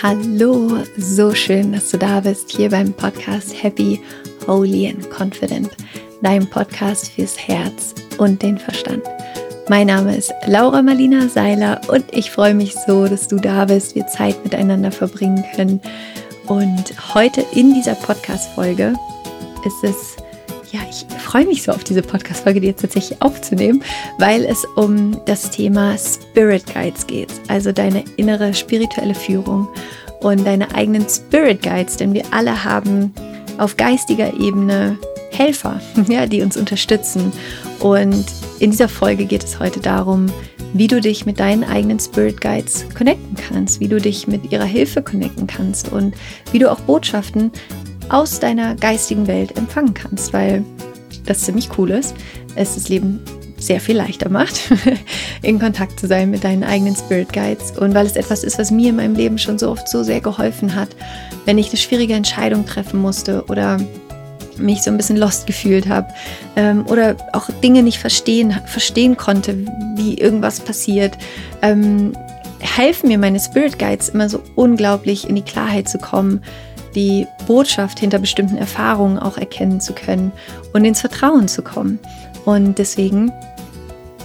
Hallo, so schön, dass du da bist hier beim Podcast Happy, Holy and Confident, deinem Podcast fürs Herz und den Verstand. Mein Name ist Laura Marlina Seiler und ich freue mich so, dass du da bist, wir Zeit miteinander verbringen können. Und heute in dieser Podcast-Folge ist es ja, ich freue mich so auf diese Podcast-Folge, die jetzt tatsächlich aufzunehmen, weil es um das Thema Spirit Guides geht. Also deine innere spirituelle Führung und deine eigenen Spirit Guides, denn wir alle haben auf geistiger Ebene Helfer, ja, die uns unterstützen. Und in dieser Folge geht es heute darum, wie du dich mit deinen eigenen Spirit Guides connecten kannst, wie du dich mit ihrer Hilfe connecten kannst und wie du auch Botschaften aus deiner geistigen Welt empfangen kannst, weil das ziemlich cool ist. Es das Leben sehr viel leichter macht, in Kontakt zu sein mit deinen eigenen Spirit Guides und weil es etwas ist, was mir in meinem Leben schon so oft so sehr geholfen hat, wenn ich eine schwierige Entscheidung treffen musste oder mich so ein bisschen lost gefühlt habe ähm, oder auch Dinge nicht verstehen, verstehen konnte, wie irgendwas passiert, ähm, helfen mir meine Spirit Guides immer so unglaublich in die Klarheit zu kommen, die Botschaft hinter bestimmten Erfahrungen auch erkennen zu können und ins Vertrauen zu kommen. Und deswegen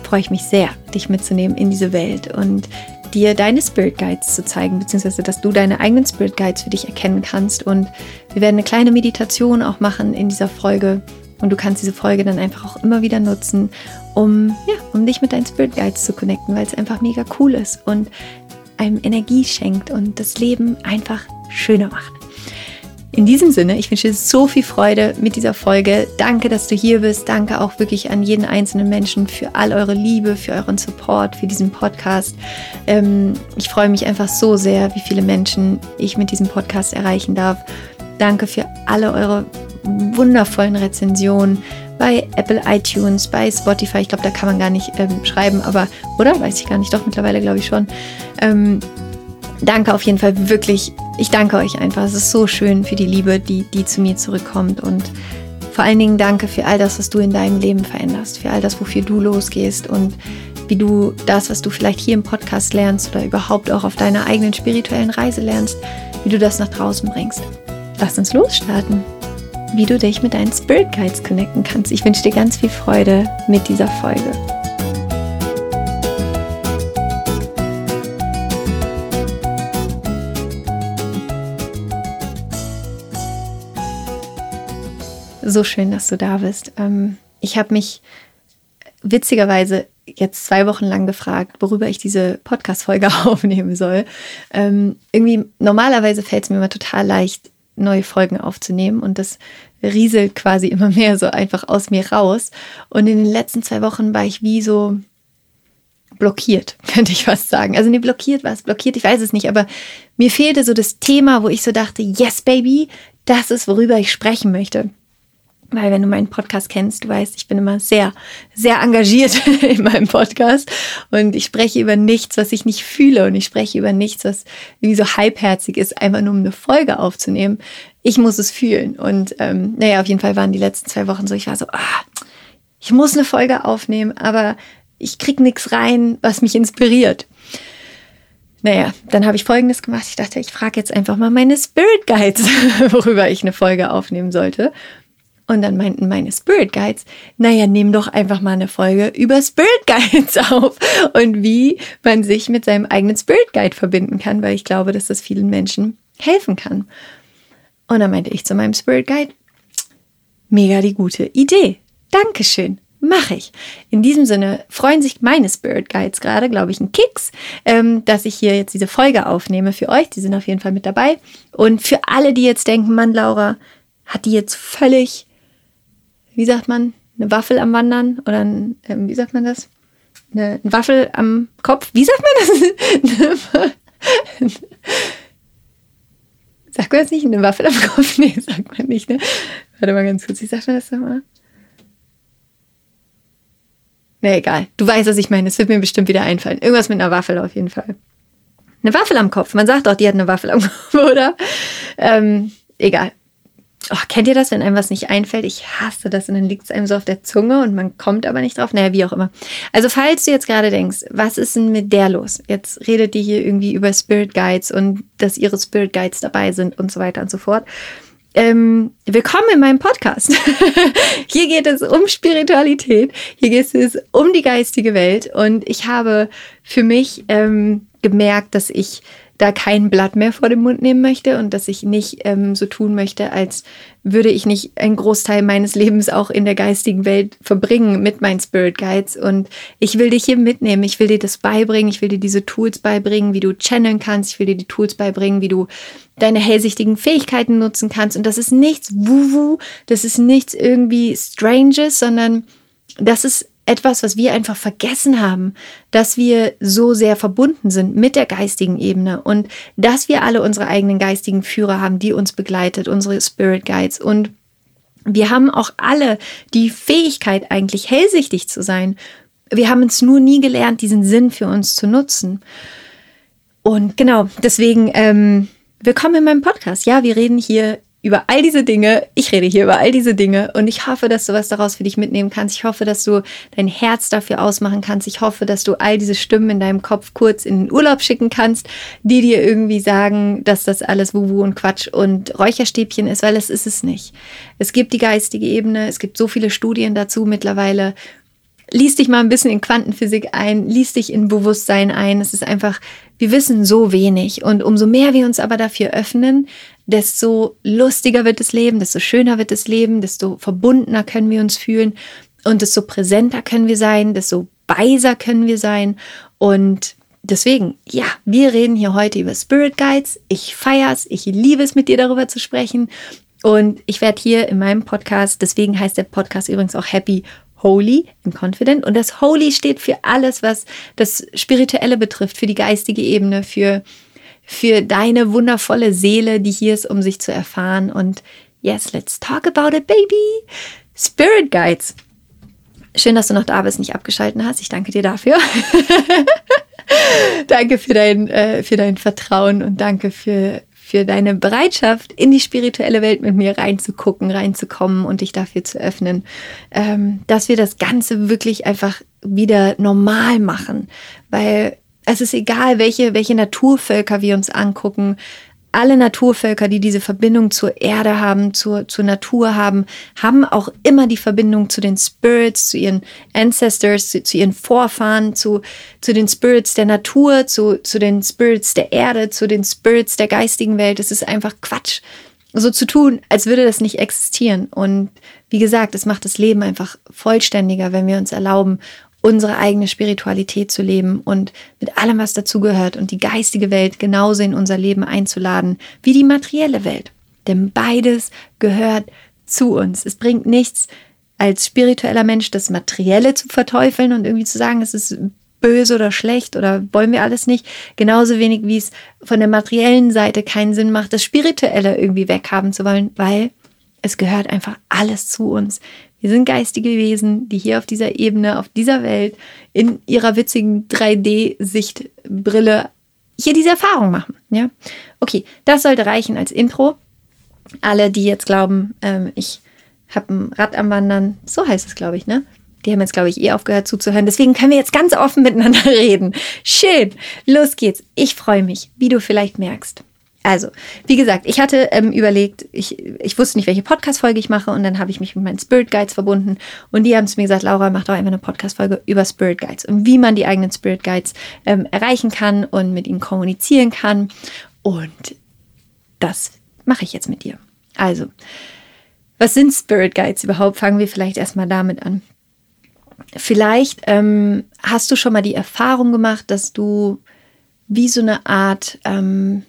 freue ich mich sehr, dich mitzunehmen in diese Welt und dir deine Spirit Guides zu zeigen, beziehungsweise dass du deine eigenen Spirit Guides für dich erkennen kannst. Und wir werden eine kleine Meditation auch machen in dieser Folge. Und du kannst diese Folge dann einfach auch immer wieder nutzen, um, ja, um dich mit deinen Spirit Guides zu connecten, weil es einfach mega cool ist und einem Energie schenkt und das Leben einfach schöner macht. In diesem Sinne, ich wünsche dir so viel Freude mit dieser Folge. Danke, dass du hier bist. Danke auch wirklich an jeden einzelnen Menschen für all eure Liebe, für euren Support, für diesen Podcast. Ähm, ich freue mich einfach so sehr, wie viele Menschen ich mit diesem Podcast erreichen darf. Danke für alle eure wundervollen Rezensionen bei Apple iTunes, bei Spotify. Ich glaube, da kann man gar nicht ähm, schreiben, aber, oder? Weiß ich gar nicht. Doch, mittlerweile glaube ich schon. Ähm, danke auf jeden Fall wirklich. Ich danke euch einfach. Es ist so schön für die Liebe, die, die zu mir zurückkommt. Und vor allen Dingen danke für all das, was du in deinem Leben veränderst, für all das, wofür du losgehst und wie du das, was du vielleicht hier im Podcast lernst oder überhaupt auch auf deiner eigenen spirituellen Reise lernst, wie du das nach draußen bringst. Lass uns losstarten. Wie du dich mit deinen Spirit Guides connecten kannst. Ich wünsche dir ganz viel Freude mit dieser Folge. So schön, dass du da bist. Ähm, ich habe mich witzigerweise jetzt zwei Wochen lang gefragt, worüber ich diese Podcast-Folge aufnehmen soll. Ähm, irgendwie, normalerweise fällt es mir immer total leicht, neue Folgen aufzunehmen und das rieselt quasi immer mehr so einfach aus mir raus. Und in den letzten zwei Wochen war ich wie so blockiert, könnte ich fast sagen. Also nee, blockiert war es, blockiert, ich weiß es nicht, aber mir fehlte so das Thema, wo ich so dachte, yes, baby, das ist, worüber ich sprechen möchte. Weil wenn du meinen Podcast kennst, du weißt, ich bin immer sehr, sehr engagiert in meinem Podcast und ich spreche über nichts, was ich nicht fühle und ich spreche über nichts, was irgendwie so halbherzig ist, einfach nur um eine Folge aufzunehmen. Ich muss es fühlen und ähm, naja, auf jeden Fall waren die letzten zwei Wochen so, ich war so, ah, ich muss eine Folge aufnehmen, aber ich krieg nichts rein, was mich inspiriert. Naja, dann habe ich Folgendes gemacht. Ich dachte, ich frage jetzt einfach mal meine Spirit Guides, worüber ich eine Folge aufnehmen sollte. Und dann meinten meine Spirit Guides, naja, nimm doch einfach mal eine Folge über Spirit Guides auf und wie man sich mit seinem eigenen Spirit Guide verbinden kann, weil ich glaube, dass das vielen Menschen helfen kann. Und dann meinte ich zu meinem Spirit Guide, mega die gute Idee. Dankeschön. Mache ich. In diesem Sinne freuen sich meine Spirit Guides gerade, glaube ich, ein Kicks, ähm, dass ich hier jetzt diese Folge aufnehme für euch. Die sind auf jeden Fall mit dabei. Und für alle, die jetzt denken, Mann, Laura, hat die jetzt völlig wie sagt man, eine Waffel am Wandern oder ein, äh, wie sagt man das? Eine, eine Waffel am Kopf. Wie sagt man das? sagt man das nicht? Eine Waffel am Kopf? Nee, sagt man nicht. Ne? Warte mal ganz kurz, wie sagt man das nochmal? Nee, egal. Du weißt, was ich meine. Es wird mir bestimmt wieder einfallen. Irgendwas mit einer Waffel auf jeden Fall. Eine Waffel am Kopf. Man sagt auch, die hat eine Waffel am Kopf, oder? Ähm, egal Oh, kennt ihr das, wenn einem was nicht einfällt? Ich hasse das und dann liegt es einem so auf der Zunge und man kommt aber nicht drauf. Naja, wie auch immer. Also, falls du jetzt gerade denkst, was ist denn mit der los? Jetzt redet die hier irgendwie über Spirit Guides und dass ihre Spirit Guides dabei sind und so weiter und so fort. Ähm, willkommen in meinem Podcast. hier geht es um Spiritualität, hier geht es um die geistige Welt und ich habe für mich ähm, gemerkt, dass ich da kein Blatt mehr vor den Mund nehmen möchte und dass ich nicht ähm, so tun möchte, als würde ich nicht einen Großteil meines Lebens auch in der geistigen Welt verbringen mit meinen Spirit Guides. Und ich will dich hier mitnehmen, ich will dir das beibringen, ich will dir diese Tools beibringen, wie du channeln kannst, ich will dir die Tools beibringen, wie du deine hellsichtigen Fähigkeiten nutzen kannst. Und das ist nichts Wuhu, das ist nichts irgendwie Stranges, sondern das ist etwas, was wir einfach vergessen haben, dass wir so sehr verbunden sind mit der geistigen Ebene und dass wir alle unsere eigenen geistigen Führer haben, die uns begleitet, unsere Spirit Guides und wir haben auch alle die Fähigkeit, eigentlich hellsichtig zu sein. Wir haben es nur nie gelernt, diesen Sinn für uns zu nutzen. Und genau, deswegen, ähm, willkommen in meinem Podcast. Ja, wir reden hier über all diese Dinge. Ich rede hier über all diese Dinge und ich hoffe, dass du was daraus für dich mitnehmen kannst. Ich hoffe, dass du dein Herz dafür ausmachen kannst. Ich hoffe, dass du all diese Stimmen in deinem Kopf kurz in den Urlaub schicken kannst, die dir irgendwie sagen, dass das alles Wuwu und Quatsch und Räucherstäbchen ist, weil es ist es nicht. Es gibt die geistige Ebene, es gibt so viele Studien dazu mittlerweile lies dich mal ein bisschen in Quantenphysik ein, lies dich in Bewusstsein ein. Es ist einfach, wir wissen so wenig. Und umso mehr wir uns aber dafür öffnen, desto lustiger wird das Leben, desto schöner wird das Leben, desto verbundener können wir uns fühlen und desto präsenter können wir sein, desto weiser können wir sein. Und deswegen, ja, wir reden hier heute über Spirit Guides. Ich feier's, ich liebe es, mit dir darüber zu sprechen. Und ich werde hier in meinem Podcast, deswegen heißt der Podcast übrigens auch Happy Holy and Confident. Und das Holy steht für alles, was das Spirituelle betrifft, für die geistige Ebene, für für deine wundervolle Seele, die hier ist, um sich zu erfahren. Und yes, let's talk about it, baby. Spirit Guides. Schön, dass du noch da bist, nicht abgeschalten hast. Ich danke dir dafür. danke für dein, äh, für dein Vertrauen und danke für, für deine Bereitschaft, in die spirituelle Welt mit mir reinzugucken, reinzukommen und dich dafür zu öffnen, ähm, dass wir das Ganze wirklich einfach wieder normal machen. Weil es ist egal, welche, welche Naturvölker wir uns angucken. Alle Naturvölker, die diese Verbindung zur Erde haben, zur, zur Natur haben, haben auch immer die Verbindung zu den Spirits, zu ihren Ancestors, zu, zu ihren Vorfahren, zu, zu den Spirits der Natur, zu, zu den Spirits der Erde, zu den Spirits der geistigen Welt. Es ist einfach Quatsch, so zu tun, als würde das nicht existieren. Und wie gesagt, es macht das Leben einfach vollständiger, wenn wir uns erlauben, unsere eigene Spiritualität zu leben und mit allem, was dazugehört und die geistige Welt genauso in unser Leben einzuladen wie die materielle Welt. Denn beides gehört zu uns. Es bringt nichts, als spiritueller Mensch das Materielle zu verteufeln und irgendwie zu sagen, es ist böse oder schlecht oder wollen wir alles nicht. Genauso wenig wie es von der materiellen Seite keinen Sinn macht, das Spirituelle irgendwie weghaben zu wollen, weil es gehört einfach alles zu uns. Wir sind geistige Wesen, die hier auf dieser Ebene, auf dieser Welt, in ihrer witzigen 3D-Sichtbrille hier diese Erfahrung machen. Ja? Okay, das sollte reichen als Intro. Alle, die jetzt glauben, ähm, ich habe ein Rad am Wandern, so heißt es, glaube ich, ne? Die haben jetzt, glaube ich, eh aufgehört zuzuhören. Deswegen können wir jetzt ganz offen miteinander reden. Schön. Los geht's. Ich freue mich, wie du vielleicht merkst. Also, wie gesagt, ich hatte ähm, überlegt, ich, ich wusste nicht, welche Podcast-Folge ich mache und dann habe ich mich mit meinen Spirit Guides verbunden und die haben zu mir gesagt, Laura, mach doch einfach eine Podcast-Folge über Spirit Guides und wie man die eigenen Spirit Guides ähm, erreichen kann und mit ihnen kommunizieren kann. Und das mache ich jetzt mit dir. Also, was sind Spirit Guides überhaupt? Fangen wir vielleicht erstmal damit an. Vielleicht ähm, hast du schon mal die Erfahrung gemacht, dass du wie so eine Art ähm,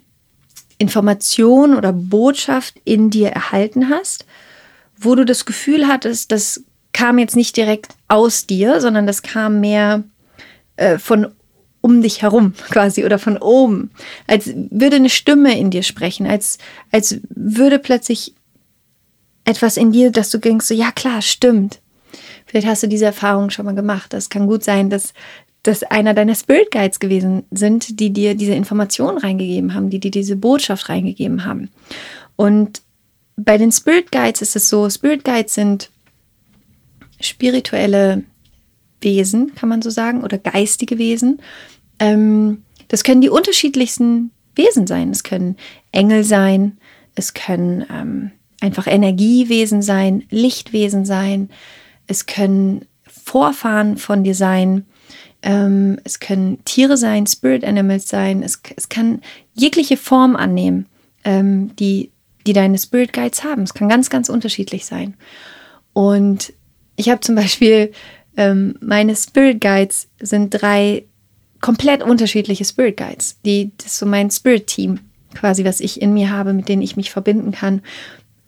Information oder Botschaft in dir erhalten hast, wo du das Gefühl hattest, das kam jetzt nicht direkt aus dir, sondern das kam mehr äh, von um dich herum quasi oder von oben, als würde eine Stimme in dir sprechen, als, als würde plötzlich etwas in dir, dass du denkst, so, ja klar, stimmt. Vielleicht hast du diese Erfahrung schon mal gemacht. Das kann gut sein, dass das einer deiner Spirit Guides gewesen sind, die dir diese Information reingegeben haben, die dir diese Botschaft reingegeben haben. Und bei den Spirit Guides ist es so, Spirit Guides sind spirituelle Wesen, kann man so sagen, oder geistige Wesen. Ähm, das können die unterschiedlichsten Wesen sein. Es können Engel sein, es können ähm, einfach Energiewesen sein, Lichtwesen sein, es können Vorfahren von dir sein, ähm, es können Tiere sein, Spirit Animals sein, es, es kann jegliche Form annehmen, ähm, die, die deine Spirit Guides haben. Es kann ganz, ganz unterschiedlich sein. Und ich habe zum Beispiel ähm, meine Spirit Guides sind drei komplett unterschiedliche Spirit Guides. Die, das ist so mein Spirit Team, quasi, was ich in mir habe, mit denen ich mich verbinden kann.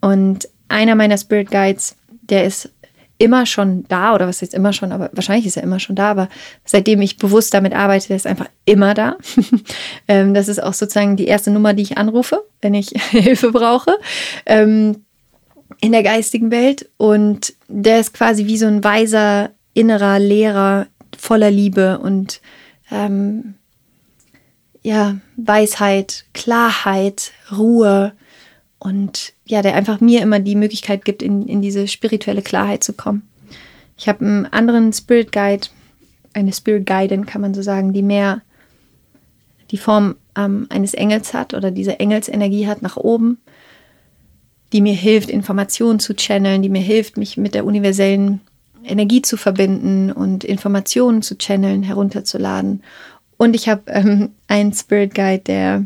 Und einer meiner Spirit Guides, der ist immer schon da, oder was jetzt immer schon, aber wahrscheinlich ist er immer schon da, aber seitdem ich bewusst damit arbeite, ist einfach immer da. Ähm, das ist auch sozusagen die erste Nummer, die ich anrufe, wenn ich Hilfe brauche ähm, in der geistigen Welt. Und der ist quasi wie so ein weiser, innerer Lehrer voller Liebe und ähm, ja, Weisheit, Klarheit, Ruhe und ja, der einfach mir immer die Möglichkeit gibt, in, in diese spirituelle Klarheit zu kommen. Ich habe einen anderen Spirit Guide, eine Spirit Guidin, kann man so sagen, die mehr die Form ähm, eines Engels hat oder diese Engelsenergie hat nach oben, die mir hilft, Informationen zu channeln, die mir hilft, mich mit der universellen Energie zu verbinden und Informationen zu channeln, herunterzuladen. Und ich habe ähm, einen Spirit Guide, der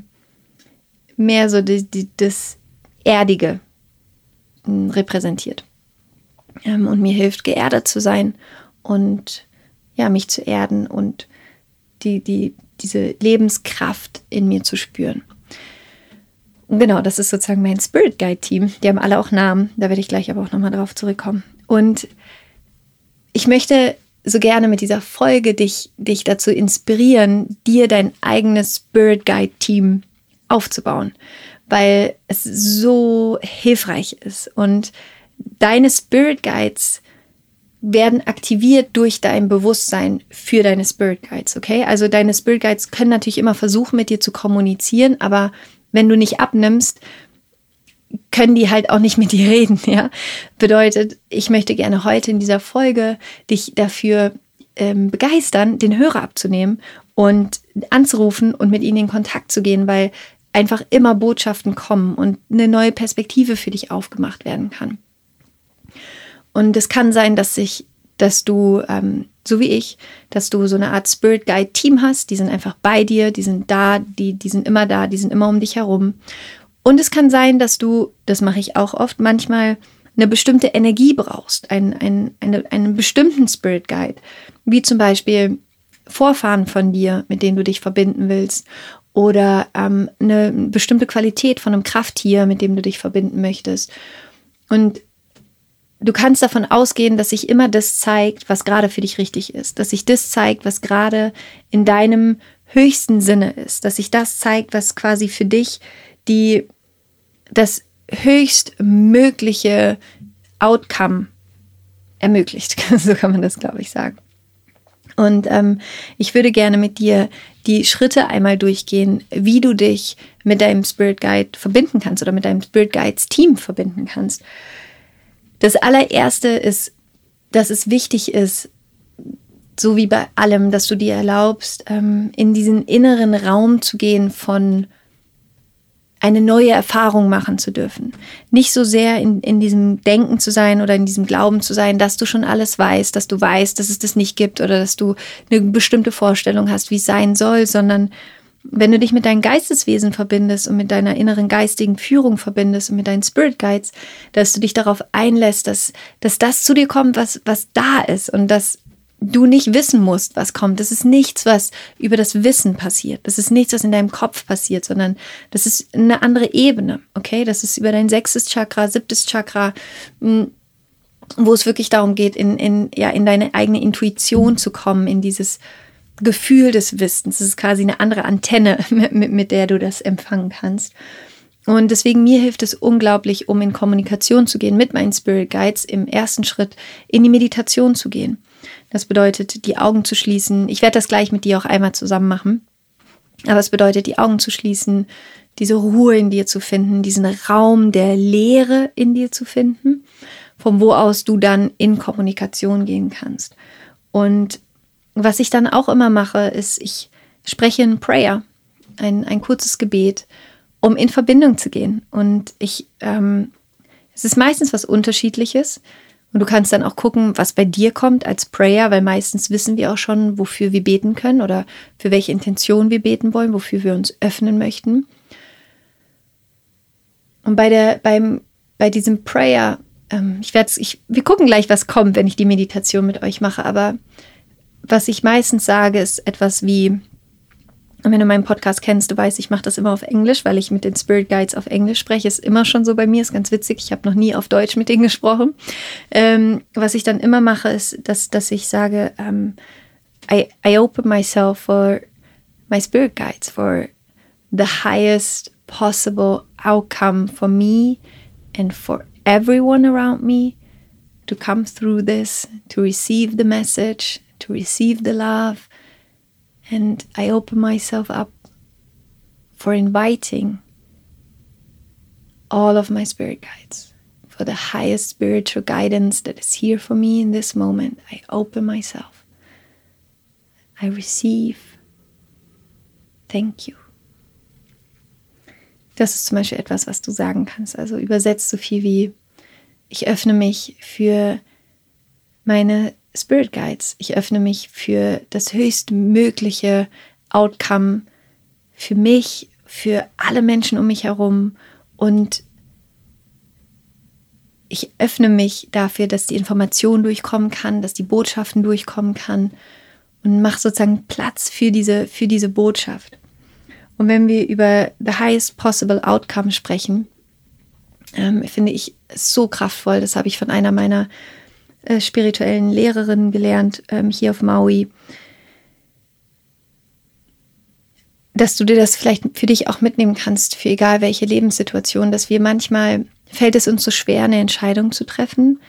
mehr so die, die, das Erdige hm, repräsentiert ähm, und mir hilft, geerdet zu sein und ja, mich zu erden und die, die, diese Lebenskraft in mir zu spüren. Und genau, das ist sozusagen mein Spirit Guide Team. Die haben alle auch Namen, da werde ich gleich aber auch nochmal drauf zurückkommen. Und ich möchte so gerne mit dieser Folge dich, dich dazu inspirieren, dir dein eigenes Spirit Guide Team aufzubauen, weil es so hilfreich ist. Und deine Spirit Guides werden aktiviert durch dein Bewusstsein für deine Spirit Guides, okay? Also deine Spirit Guides können natürlich immer versuchen, mit dir zu kommunizieren, aber wenn du nicht abnimmst, können die halt auch nicht mit dir reden, ja. Bedeutet, ich möchte gerne heute in dieser Folge dich dafür ähm, begeistern, den Hörer abzunehmen und anzurufen und mit ihnen in Kontakt zu gehen, weil einfach immer Botschaften kommen und eine neue Perspektive für dich aufgemacht werden kann. Und es kann sein, dass sich, dass du, ähm, so wie ich, dass du so eine Art Spirit Guide Team hast, die sind einfach bei dir, die sind da, die, die sind immer da, die sind immer um dich herum. Und es kann sein, dass du, das mache ich auch oft, manchmal eine bestimmte Energie brauchst, einen, einen, eine, einen bestimmten Spirit Guide, wie zum Beispiel Vorfahren von dir, mit denen du dich verbinden willst, oder ähm, eine bestimmte Qualität von einem Krafttier, mit dem du dich verbinden möchtest. Und du kannst davon ausgehen, dass sich immer das zeigt, was gerade für dich richtig ist, dass sich das zeigt, was gerade in deinem höchsten Sinne ist, dass sich das zeigt, was quasi für dich die das höchstmögliche Outcome ermöglicht. so kann man das, glaube ich, sagen. Und ähm, ich würde gerne mit dir die Schritte einmal durchgehen, wie du dich mit deinem Spirit Guide verbinden kannst oder mit deinem Spirit Guides Team verbinden kannst. Das allererste ist, dass es wichtig ist, so wie bei allem, dass du dir erlaubst, ähm, in diesen inneren Raum zu gehen von eine neue Erfahrung machen zu dürfen. Nicht so sehr in, in diesem Denken zu sein oder in diesem Glauben zu sein, dass du schon alles weißt, dass du weißt, dass es das nicht gibt oder dass du eine bestimmte Vorstellung hast, wie es sein soll, sondern wenn du dich mit deinem Geisteswesen verbindest und mit deiner inneren geistigen Führung verbindest und mit deinen Spirit Guides, dass du dich darauf einlässt, dass, dass das zu dir kommt, was, was da ist und dass du nicht wissen musst, was kommt. Das ist nichts, was über das Wissen passiert. Das ist nichts, was in deinem Kopf passiert, sondern das ist eine andere Ebene. Okay, das ist über dein sechstes Chakra, siebtes Chakra, hm, wo es wirklich darum geht, in, in, ja, in deine eigene Intuition zu kommen, in dieses Gefühl des Wissens. Das ist quasi eine andere Antenne, mit, mit der du das empfangen kannst. Und deswegen mir hilft es unglaublich, um in Kommunikation zu gehen mit meinen Spirit Guides, im ersten Schritt in die Meditation zu gehen. Das bedeutet, die Augen zu schließen. Ich werde das gleich mit dir auch einmal zusammen machen. Aber es bedeutet, die Augen zu schließen, diese Ruhe in dir zu finden, diesen Raum der Leere in dir zu finden, von wo aus du dann in Kommunikation gehen kannst. Und was ich dann auch immer mache, ist, ich spreche ein Prayer, ein, ein kurzes Gebet, um in Verbindung zu gehen. Und ich, ähm, es ist meistens was Unterschiedliches. Und du kannst dann auch gucken, was bei dir kommt als Prayer, weil meistens wissen wir auch schon, wofür wir beten können oder für welche Intention wir beten wollen, wofür wir uns öffnen möchten. Und bei, der, beim, bei diesem Prayer, ähm, ich werde ich, wir gucken gleich, was kommt, wenn ich die Meditation mit euch mache, aber was ich meistens sage, ist etwas wie, und wenn du meinen Podcast kennst, du weißt, ich mache das immer auf Englisch, weil ich mit den Spirit Guides auf Englisch spreche. Ist immer schon so bei mir, ist ganz witzig. Ich habe noch nie auf Deutsch mit denen gesprochen. Ähm, was ich dann immer mache, ist, dass, dass ich sage, um, ähm, I, I open myself for my Spirit Guides, for the highest possible outcome for me and for everyone around me to come through this, to receive the message, to receive the love And I open myself up for inviting all of my spirit guides, for the highest spiritual guidance that is here for me in this moment. I open myself. I receive. Thank you. Das ist zum Beispiel etwas, was du sagen kannst. Also übersetzt so viel wie, ich öffne mich für meine Spirit Guides. Ich öffne mich für das höchstmögliche Outcome für mich, für alle Menschen um mich herum und ich öffne mich dafür, dass die Information durchkommen kann, dass die Botschaften durchkommen kann und mache sozusagen Platz für diese, für diese Botschaft. Und wenn wir über the highest possible outcome sprechen, ähm, finde ich so kraftvoll. Das habe ich von einer meiner äh, spirituellen Lehrerinnen gelernt, ähm, hier auf Maui, dass du dir das vielleicht für dich auch mitnehmen kannst, für egal welche Lebenssituation, dass wir manchmal fällt es uns so schwer, eine Entscheidung zu treffen,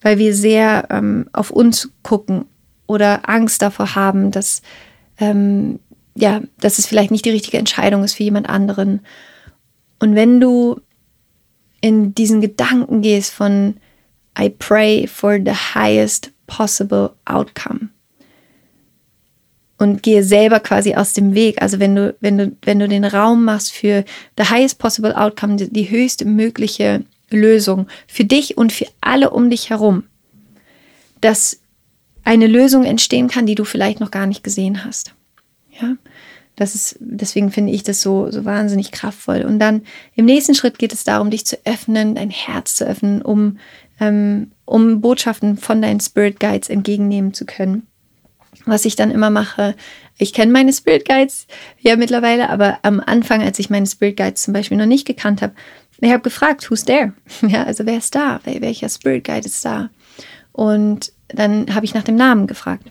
weil wir sehr ähm, auf uns gucken oder Angst davor haben, dass, ähm, ja, dass es vielleicht nicht die richtige Entscheidung ist für jemand anderen. Und wenn du in diesen Gedanken gehst von, I pray for the highest possible outcome. Und gehe selber quasi aus dem Weg. Also wenn du, wenn du, wenn du den Raum machst für the highest possible outcome, die, die höchste mögliche Lösung für dich und für alle um dich herum, dass eine Lösung entstehen kann, die du vielleicht noch gar nicht gesehen hast. Ja, das ist, deswegen finde ich das so, so wahnsinnig kraftvoll. Und dann im nächsten Schritt geht es darum, dich zu öffnen, dein Herz zu öffnen, um ähm, um Botschaften von deinen Spirit Guides entgegennehmen zu können. Was ich dann immer mache, ich kenne meine Spirit Guides ja mittlerweile, aber am Anfang, als ich meine Spirit Guides zum Beispiel noch nicht gekannt habe, ich habe gefragt, who's there? Ja, also wer ist da? Welcher Spirit Guide ist da? Und dann habe ich nach dem Namen gefragt.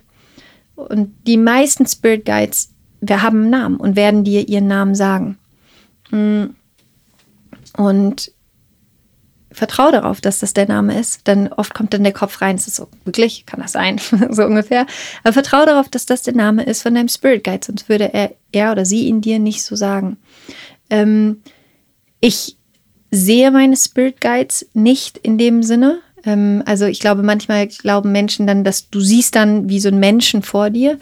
Und die meisten Spirit Guides, wir haben einen Namen und werden dir ihren Namen sagen. Mm. Und vertraue darauf, dass das der Name ist. Dann oft kommt dann der Kopf rein, ist es so, wirklich, kann das sein, so ungefähr. Aber vertraue darauf, dass das der Name ist von deinem Spirit Guide, sonst würde er, er oder sie ihn dir nicht so sagen. Ähm, ich sehe meine Spirit Guides nicht in dem Sinne. Ähm, also ich glaube, manchmal glauben Menschen dann, dass du siehst dann wie so ein Menschen vor dir.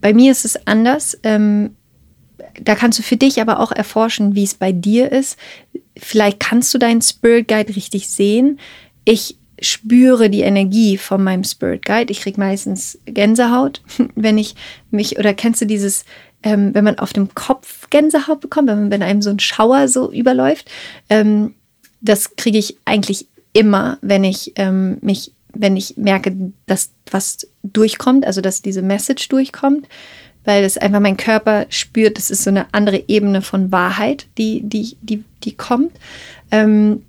Bei mir ist es anders. Ähm, da kannst du für dich aber auch erforschen, wie es bei dir ist. Vielleicht kannst du deinen Spirit Guide richtig sehen. Ich spüre die Energie von meinem Spirit Guide. Ich kriege meistens Gänsehaut, wenn ich mich, oder kennst du dieses, ähm, wenn man auf dem Kopf Gänsehaut bekommt, wenn, wenn einem so ein Schauer so überläuft. Ähm, das kriege ich eigentlich immer, wenn ich ähm, mich, wenn ich merke, dass was durchkommt, also dass diese Message durchkommt weil es einfach mein Körper spürt, das ist so eine andere Ebene von Wahrheit, die, die, die, die kommt. Ähm,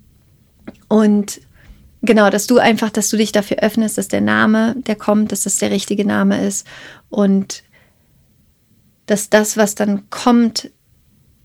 und genau, dass du einfach, dass du dich dafür öffnest, dass der Name, der kommt, dass das der richtige Name ist und dass das, was dann kommt,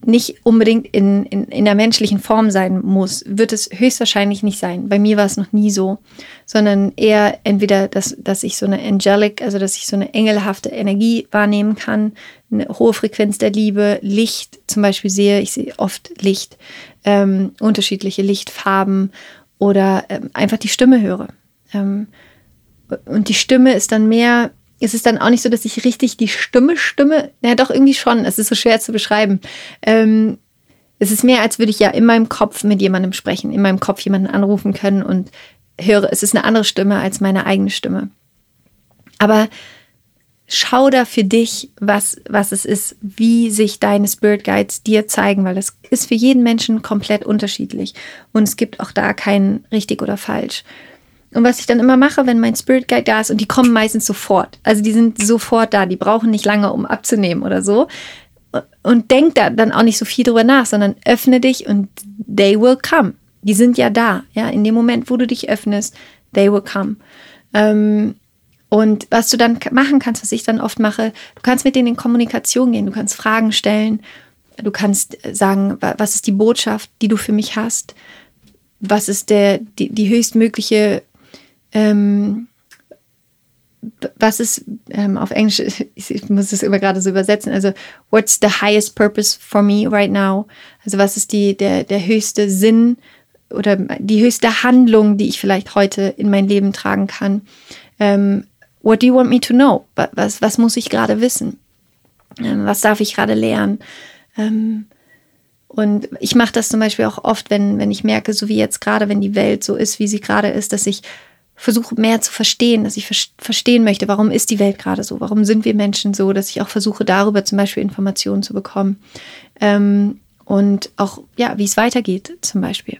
nicht unbedingt in, in, in der menschlichen Form sein muss, wird es höchstwahrscheinlich nicht sein. Bei mir war es noch nie so, sondern eher entweder, dass, dass ich so eine angelic, also dass ich so eine engelhafte Energie wahrnehmen kann, eine hohe Frequenz der Liebe, Licht zum Beispiel sehe, ich sehe oft Licht, ähm, unterschiedliche Lichtfarben oder ähm, einfach die Stimme höre. Ähm, und die Stimme ist dann mehr es ist dann auch nicht so, dass ich richtig die Stimme stimme. Ja, doch irgendwie schon. Es ist so schwer zu beschreiben. Ähm, es ist mehr, als würde ich ja in meinem Kopf mit jemandem sprechen, in meinem Kopf jemanden anrufen können und höre, es ist eine andere Stimme als meine eigene Stimme. Aber schau da für dich, was, was es ist, wie sich deine Spirit Guides dir zeigen, weil das ist für jeden Menschen komplett unterschiedlich. Und es gibt auch da kein richtig oder falsch. Und was ich dann immer mache, wenn mein Spirit Guide da ist, und die kommen meistens sofort. Also die sind sofort da, die brauchen nicht lange, um abzunehmen oder so. Und denk da dann auch nicht so viel drüber nach, sondern öffne dich und they will come. Die sind ja da. Ja, in dem Moment, wo du dich öffnest, they will come. Ähm, und was du dann machen kannst, was ich dann oft mache, du kannst mit denen in Kommunikation gehen, du kannst Fragen stellen, du kannst sagen, was ist die Botschaft, die du für mich hast, was ist der, die, die höchstmögliche ähm, was ist ähm, auf Englisch, ich muss es immer gerade so übersetzen, also what's the highest purpose for me right now? Also was ist die, der, der höchste Sinn oder die höchste Handlung, die ich vielleicht heute in mein Leben tragen kann? Ähm, what do you want me to know? Was, was muss ich gerade wissen? Ähm, was darf ich gerade lernen? Ähm, und ich mache das zum Beispiel auch oft, wenn, wenn ich merke, so wie jetzt gerade, wenn die Welt so ist, wie sie gerade ist, dass ich versuche mehr zu verstehen, dass ich verstehen möchte, warum ist die Welt gerade so, warum sind wir Menschen so, dass ich auch versuche, darüber zum Beispiel Informationen zu bekommen ähm, und auch, ja, wie es weitergeht zum Beispiel.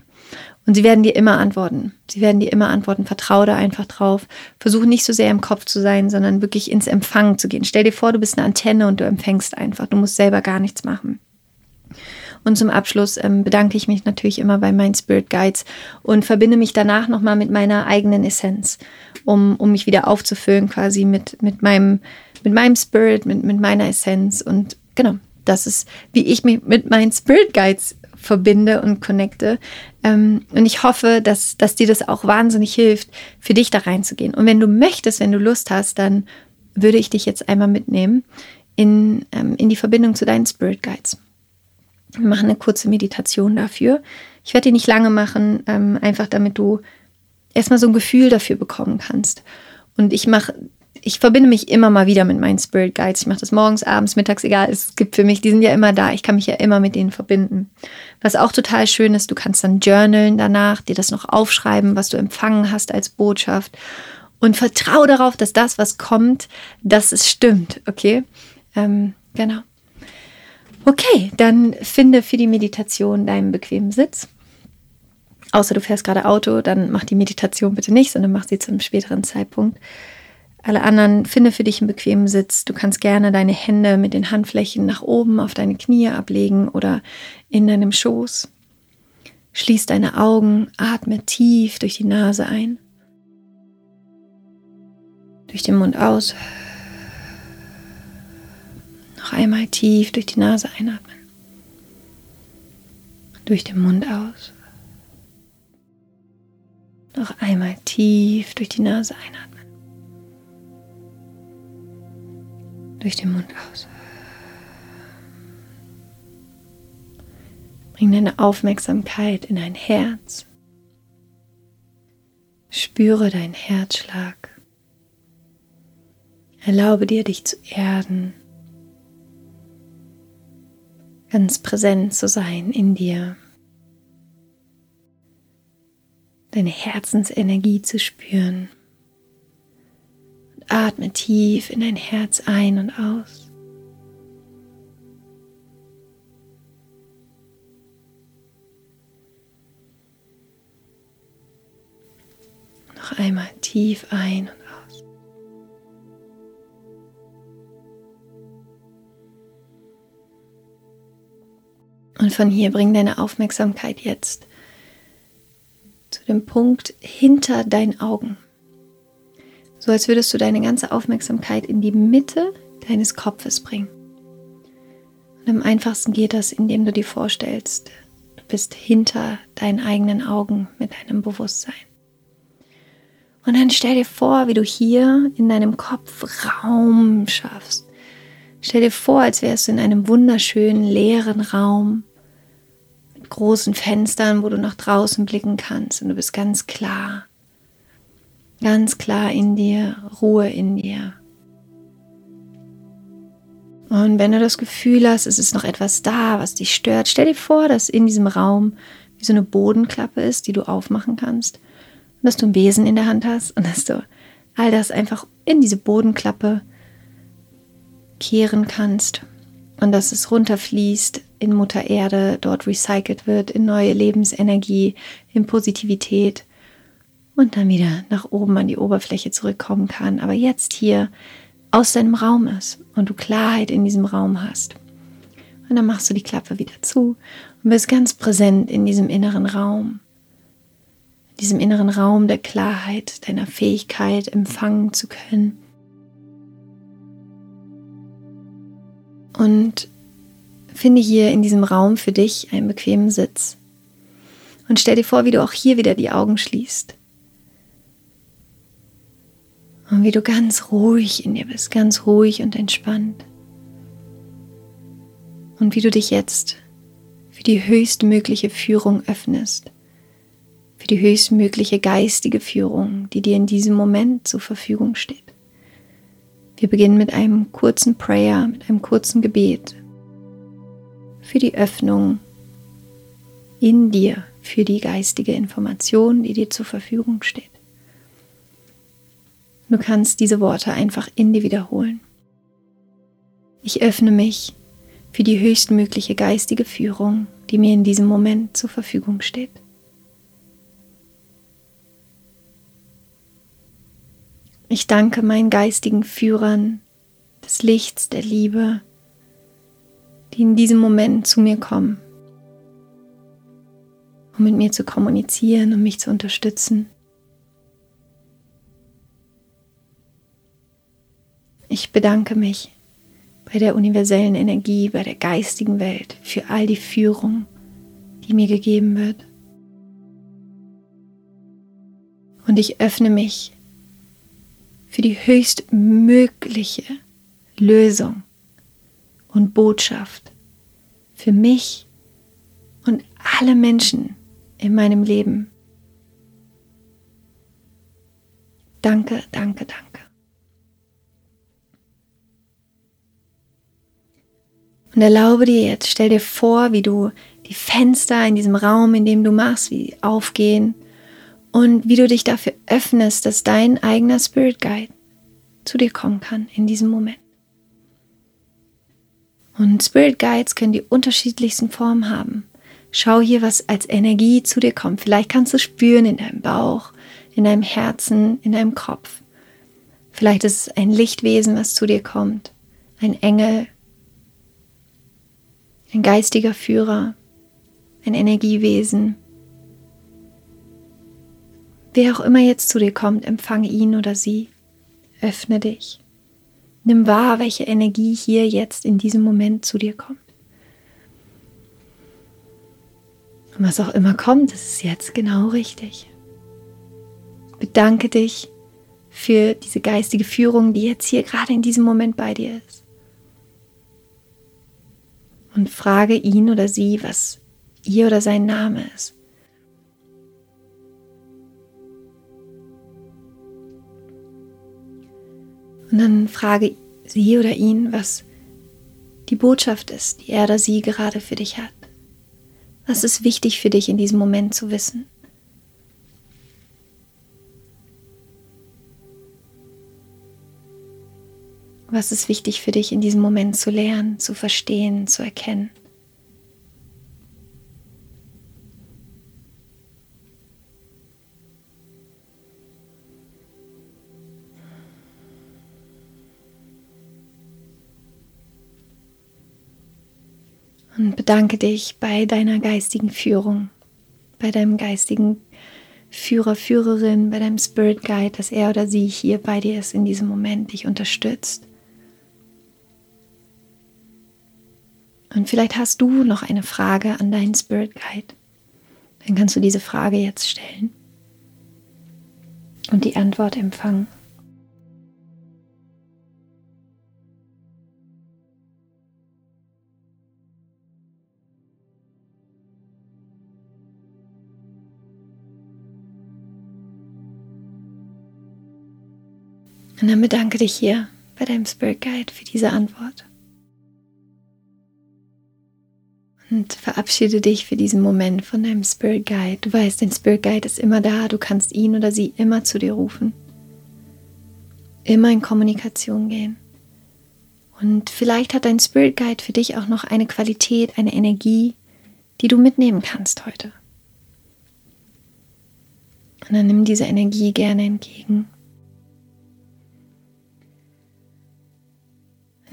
Und sie werden dir immer antworten. Sie werden dir immer antworten. Vertraue da einfach drauf. Versuche nicht so sehr im Kopf zu sein, sondern wirklich ins Empfangen zu gehen. Stell dir vor, du bist eine Antenne und du empfängst einfach. Du musst selber gar nichts machen. Und zum Abschluss ähm, bedanke ich mich natürlich immer bei meinen Spirit Guides und verbinde mich danach nochmal mit meiner eigenen Essenz, um, um mich wieder aufzufüllen quasi mit, mit, meinem, mit meinem Spirit, mit, mit meiner Essenz. Und genau, das ist, wie ich mich mit meinen Spirit Guides verbinde und connecte. Ähm, und ich hoffe, dass, dass dir das auch wahnsinnig hilft, für dich da reinzugehen. Und wenn du möchtest, wenn du Lust hast, dann würde ich dich jetzt einmal mitnehmen in, ähm, in die Verbindung zu deinen Spirit Guides. Wir machen eine kurze Meditation dafür. Ich werde die nicht lange machen, ähm, einfach damit du erstmal so ein Gefühl dafür bekommen kannst. Und ich mache, ich verbinde mich immer mal wieder mit meinen Spirit Guides. Ich mache das morgens, abends, mittags, egal. Es gibt für mich, die sind ja immer da. Ich kann mich ja immer mit denen verbinden. Was auch total schön ist, du kannst dann journalen danach, dir das noch aufschreiben, was du empfangen hast als Botschaft. Und vertraue darauf, dass das, was kommt, dass es stimmt. Okay? Ähm, genau. Okay, dann finde für die Meditation deinen bequemen Sitz. Außer du fährst gerade Auto, dann mach die Meditation bitte nicht, sondern mach sie zu einem späteren Zeitpunkt. Alle anderen, finde für dich einen bequemen Sitz. Du kannst gerne deine Hände mit den Handflächen nach oben auf deine Knie ablegen oder in deinem Schoß. Schließ deine Augen, atme tief durch die Nase ein, durch den Mund aus. Noch einmal tief durch die Nase einatmen. Durch den Mund aus. Noch einmal tief durch die Nase einatmen. Durch den Mund aus. Bring deine Aufmerksamkeit in dein Herz. Spüre deinen Herzschlag. Erlaube dir, dich zu erden ganz präsent zu sein in dir, deine Herzensenergie zu spüren. Atme tief in dein Herz ein und aus. Noch einmal tief ein und Und von hier bring deine Aufmerksamkeit jetzt zu dem Punkt hinter deinen Augen. So als würdest du deine ganze Aufmerksamkeit in die Mitte deines Kopfes bringen. Und am einfachsten geht das, indem du dir vorstellst, du bist hinter deinen eigenen Augen mit deinem Bewusstsein. Und dann stell dir vor, wie du hier in deinem Kopf Raum schaffst. Stell dir vor, als wärst du in einem wunderschönen leeren Raum mit großen Fenstern, wo du nach draußen blicken kannst und du bist ganz klar. Ganz klar in dir, Ruhe in dir. Und wenn du das Gefühl hast, es ist noch etwas da, was dich stört, stell dir vor, dass in diesem Raum wie so eine Bodenklappe ist, die du aufmachen kannst. Und dass du ein Besen in der Hand hast und dass du all das einfach in diese Bodenklappe kehren kannst. Und dass es runterfließt in Mutter Erde, dort recycelt wird, in neue Lebensenergie, in Positivität und dann wieder nach oben an die Oberfläche zurückkommen kann. Aber jetzt hier aus deinem Raum ist und du Klarheit in diesem Raum hast. Und dann machst du die Klappe wieder zu und bist ganz präsent in diesem inneren Raum. In diesem inneren Raum der Klarheit, deiner Fähigkeit empfangen zu können. Und finde hier in diesem Raum für dich einen bequemen Sitz. Und stell dir vor, wie du auch hier wieder die Augen schließt. Und wie du ganz ruhig in dir bist, ganz ruhig und entspannt. Und wie du dich jetzt für die höchstmögliche Führung öffnest. Für die höchstmögliche geistige Führung, die dir in diesem Moment zur Verfügung steht. Wir beginnen mit einem kurzen Prayer, mit einem kurzen Gebet für die Öffnung in dir, für die geistige Information, die dir zur Verfügung steht. Du kannst diese Worte einfach in dir wiederholen. Ich öffne mich für die höchstmögliche geistige Führung, die mir in diesem Moment zur Verfügung steht. Ich danke meinen geistigen Führern des Lichts, der Liebe, die in diesem Moment zu mir kommen, um mit mir zu kommunizieren und mich zu unterstützen. Ich bedanke mich bei der universellen Energie, bei der geistigen Welt für all die Führung, die mir gegeben wird. Und ich öffne mich für die höchstmögliche Lösung und Botschaft für mich und alle Menschen in meinem Leben. Danke, danke, danke. Und erlaube dir jetzt, stell dir vor, wie du die Fenster in diesem Raum, in dem du machst, wie aufgehen und wie du dich dafür öffnest, dass dein eigener Spirit Guide zu dir kommen kann in diesem Moment. Und Spirit Guides können die unterschiedlichsten Formen haben. Schau hier, was als Energie zu dir kommt. Vielleicht kannst du spüren in deinem Bauch, in deinem Herzen, in deinem Kopf. Vielleicht ist es ein Lichtwesen, was zu dir kommt, ein Engel, ein geistiger Führer, ein Energiewesen. Wer auch immer jetzt zu dir kommt, empfange ihn oder sie. Öffne dich. Nimm wahr, welche Energie hier jetzt in diesem Moment zu dir kommt. Und was auch immer kommt, das ist jetzt genau richtig. Bedanke dich für diese geistige Führung, die jetzt hier gerade in diesem Moment bei dir ist und frage ihn oder sie, was ihr oder sein Name ist. Und dann frage sie oder ihn, was die Botschaft ist, die er oder sie gerade für dich hat. Was ist wichtig für dich in diesem Moment zu wissen? Was ist wichtig für dich in diesem Moment zu lernen, zu verstehen, zu erkennen? Und bedanke dich bei deiner geistigen Führung, bei deinem geistigen Führer, Führerin, bei deinem Spirit Guide, dass er oder sie hier bei dir ist in diesem Moment, dich unterstützt Und vielleicht hast du noch eine Frage an deinen Spirit Guide. Dann kannst du diese Frage jetzt stellen und die Antwort empfangen. Und dann bedanke dich hier bei deinem Spirit Guide für diese Antwort. Und verabschiede dich für diesen Moment von deinem Spirit Guide. Du weißt, dein Spirit Guide ist immer da. Du kannst ihn oder sie immer zu dir rufen. Immer in Kommunikation gehen. Und vielleicht hat dein Spirit Guide für dich auch noch eine Qualität, eine Energie, die du mitnehmen kannst heute. Und dann nimm diese Energie gerne entgegen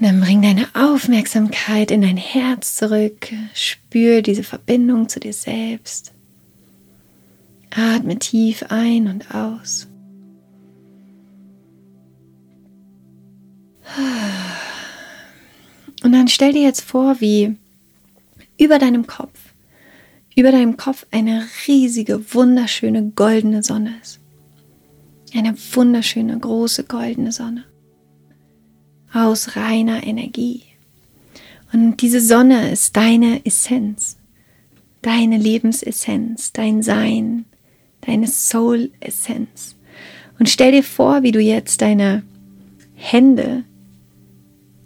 Dann bring deine Aufmerksamkeit in dein Herz zurück. Spür diese Verbindung zu dir selbst. Atme tief ein und aus. Und dann stell dir jetzt vor, wie über deinem Kopf, über deinem Kopf eine riesige, wunderschöne goldene Sonne ist. Eine wunderschöne, große goldene Sonne aus reiner Energie. Und diese Sonne ist deine Essenz, deine Lebensessenz, dein Sein, deine Soul-Essenz. Und stell dir vor, wie du jetzt deine Hände,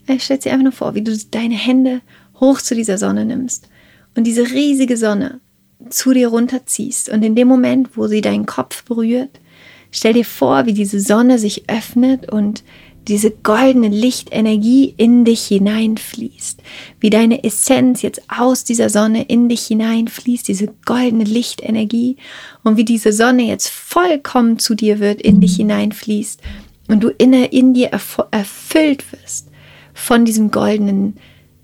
äh, stell dir einfach nur vor, wie du deine Hände hoch zu dieser Sonne nimmst und diese riesige Sonne zu dir runterziehst. Und in dem Moment, wo sie deinen Kopf berührt, stell dir vor, wie diese Sonne sich öffnet und diese goldene Lichtenergie in dich hineinfließt, wie deine Essenz jetzt aus dieser Sonne in dich hineinfließt, diese goldene Lichtenergie. Und wie diese Sonne jetzt vollkommen zu dir wird, in dich hineinfließt. Und du in, in dir erfüllt wirst von diesem goldenen,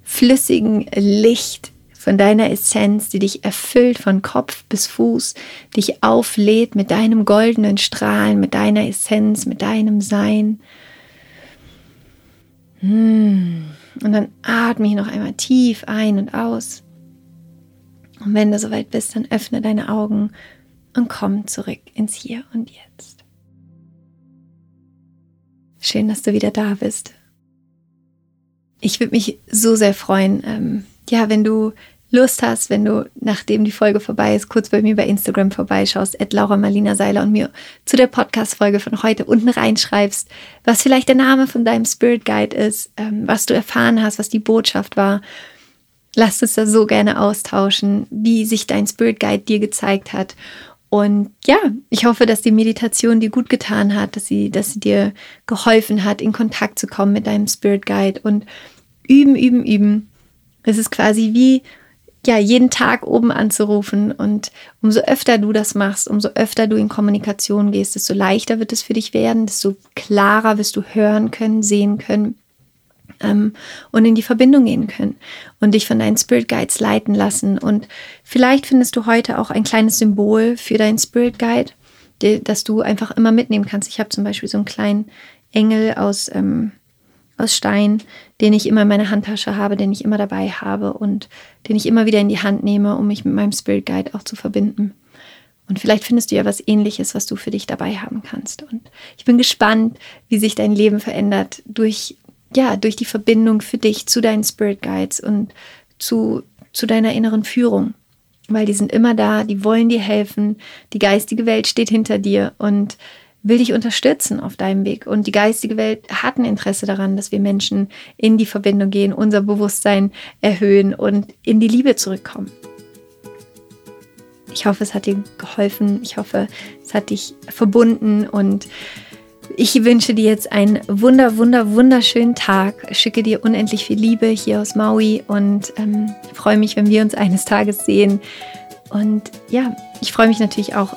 flüssigen Licht, von deiner Essenz, die dich erfüllt von Kopf bis Fuß, dich auflädt mit deinem goldenen Strahlen, mit deiner Essenz, mit deinem Sein. Hm. Und dann atme ich noch einmal tief ein und aus. Und wenn du soweit bist, dann öffne deine Augen und komm zurück ins Hier und Jetzt. Schön, dass du wieder da bist. Ich würde mich so sehr freuen, ähm, ja, wenn du Lust hast, wenn du, nachdem die Folge vorbei ist, kurz bei mir bei Instagram vorbeischaust, at Laura Marlina Seiler und mir zu der Podcast-Folge von heute unten reinschreibst, was vielleicht der Name von deinem Spirit Guide ist, ähm, was du erfahren hast, was die Botschaft war. Lass uns da so gerne austauschen, wie sich dein Spirit Guide dir gezeigt hat. Und ja, ich hoffe, dass die Meditation dir gut getan hat, dass sie, dass sie dir geholfen hat, in Kontakt zu kommen mit deinem Spirit Guide und üben, üben, üben. Es ist quasi wie ja, jeden Tag oben anzurufen. Und umso öfter du das machst, umso öfter du in Kommunikation gehst, desto leichter wird es für dich werden, desto klarer wirst du hören können, sehen können ähm, und in die Verbindung gehen können und dich von deinen Spirit Guides leiten lassen. Und vielleicht findest du heute auch ein kleines Symbol für deinen Spirit Guide, das du einfach immer mitnehmen kannst. Ich habe zum Beispiel so einen kleinen Engel aus. Ähm, aus Stein, den ich immer in meiner Handtasche habe, den ich immer dabei habe und den ich immer wieder in die Hand nehme, um mich mit meinem Spirit Guide auch zu verbinden. Und vielleicht findest du ja was ähnliches, was du für dich dabei haben kannst. Und ich bin gespannt, wie sich dein Leben verändert durch, ja, durch die Verbindung für dich zu deinen Spirit Guides und zu, zu deiner inneren Führung. Weil die sind immer da, die wollen dir helfen, die geistige Welt steht hinter dir und will dich unterstützen auf deinem Weg. Und die geistige Welt hat ein Interesse daran, dass wir Menschen in die Verbindung gehen, unser Bewusstsein erhöhen und in die Liebe zurückkommen. Ich hoffe, es hat dir geholfen. Ich hoffe, es hat dich verbunden und ich wünsche dir jetzt einen wunder, wunder, wunderschönen Tag. Schicke dir unendlich viel Liebe hier aus Maui und ähm, freue mich, wenn wir uns eines Tages sehen. Und ja, ich freue mich natürlich auch,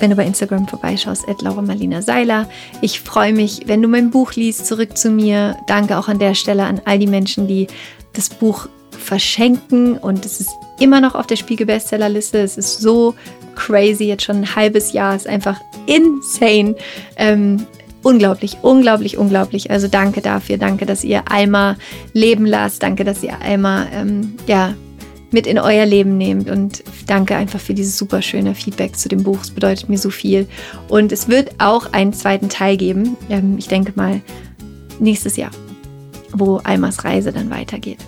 wenn du bei Instagram vorbeischaust, at Laura Marlina Seiler. Ich freue mich, wenn du mein Buch liest, zurück zu mir. Danke auch an der Stelle an all die Menschen, die das Buch verschenken und es ist immer noch auf der Spiegel-Bestsellerliste. Es ist so crazy, jetzt schon ein halbes Jahr, es ist einfach insane. Ähm, unglaublich, unglaublich, unglaublich. Also danke dafür, danke, dass ihr Alma leben lasst, danke, dass ihr Alma ähm, ja, mit in euer Leben nehmt und danke einfach für dieses super schöne Feedback zu dem Buch. Es bedeutet mir so viel. Und es wird auch einen zweiten Teil geben, ähm, ich denke mal nächstes Jahr, wo Almas Reise dann weitergeht.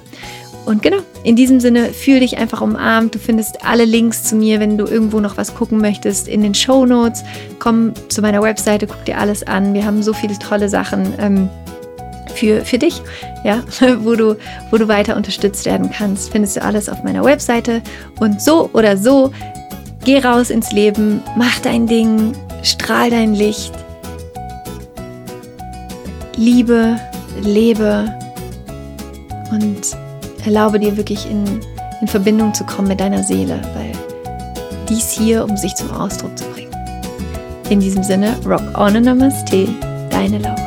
Und genau, in diesem Sinne, fühl dich einfach umarmt. Du findest alle Links zu mir, wenn du irgendwo noch was gucken möchtest, in den Show Notes. Komm zu meiner Webseite, guck dir alles an. Wir haben so viele tolle Sachen ähm, für, für dich, ja, wo du, wo du weiter unterstützt werden kannst. Findest du alles auf meiner Webseite. Und so oder so, geh raus ins Leben, mach dein Ding, strahl dein Licht. Liebe, lebe und erlaube dir wirklich in, in Verbindung zu kommen mit deiner Seele, weil dies hier, um sich zum Ausdruck zu bringen. In diesem Sinne, Rock on a Namaste, deine Laura.